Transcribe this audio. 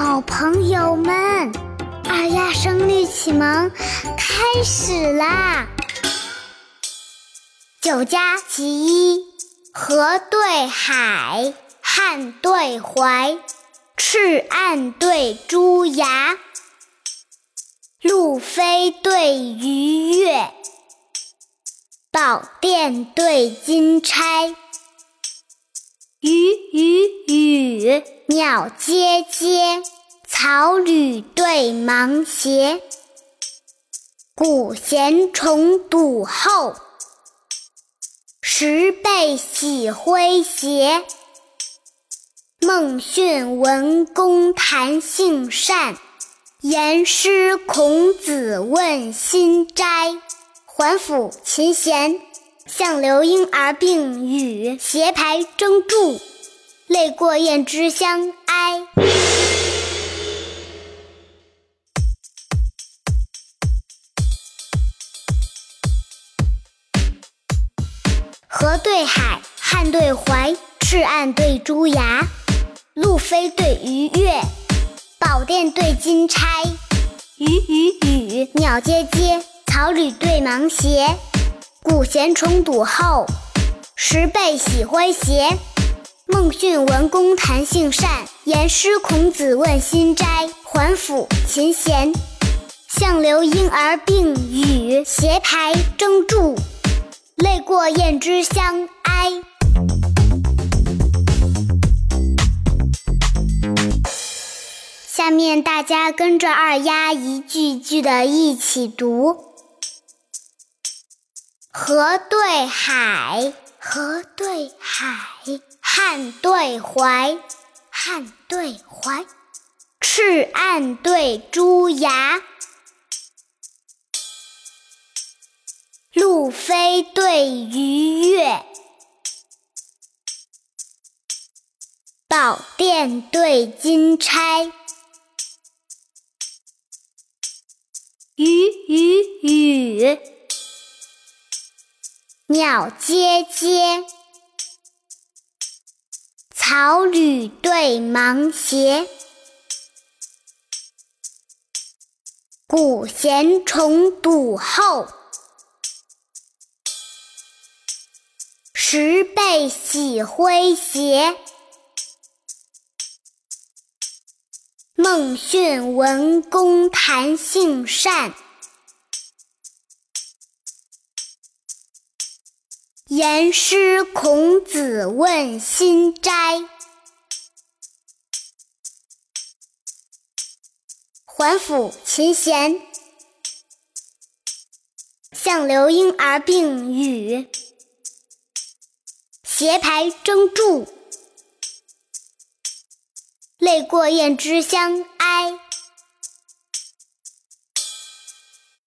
小朋友们，二丫声律启蒙开始啦！九加其一，河对海，汉对淮，赤岸对朱崖，路飞对鱼跃，宝殿对金钗。鱼鱼雨，鸟喈喈，草履对芒鞋。古闲虫笃后，石背喜诙谐。孟训文公谈性善，言师孔子问心斋。环府琴弦。相流婴儿并语，斜排争柱，泪过雁之相哀。河对海，汉对淮，赤岸对朱崖，路飞对鱼跃，宝殿对金钗，鱼鱼雨，鸟喈喈，草履对芒鞋。古贤重笃后，十倍喜诙谐。孟训文公谈性善，言师孔子问心斋。环辅琴弦，相留婴儿并语，斜排争柱，泪过雁之相哀。下面大家跟着二丫一句句的一起读。河对海，河对海，汉对淮，汉对淮，赤岸对朱崖，路飞对鱼跃，宝殿对金钗，鱼鱼雨。鸟喈喈，草履对芒鞋。古闲虫笃后，石背喜诙谐。孟训文公谈性善。言师孔子问心斋，环辅琴弦，相流婴儿并语，斜排争柱，泪过雁之相哀。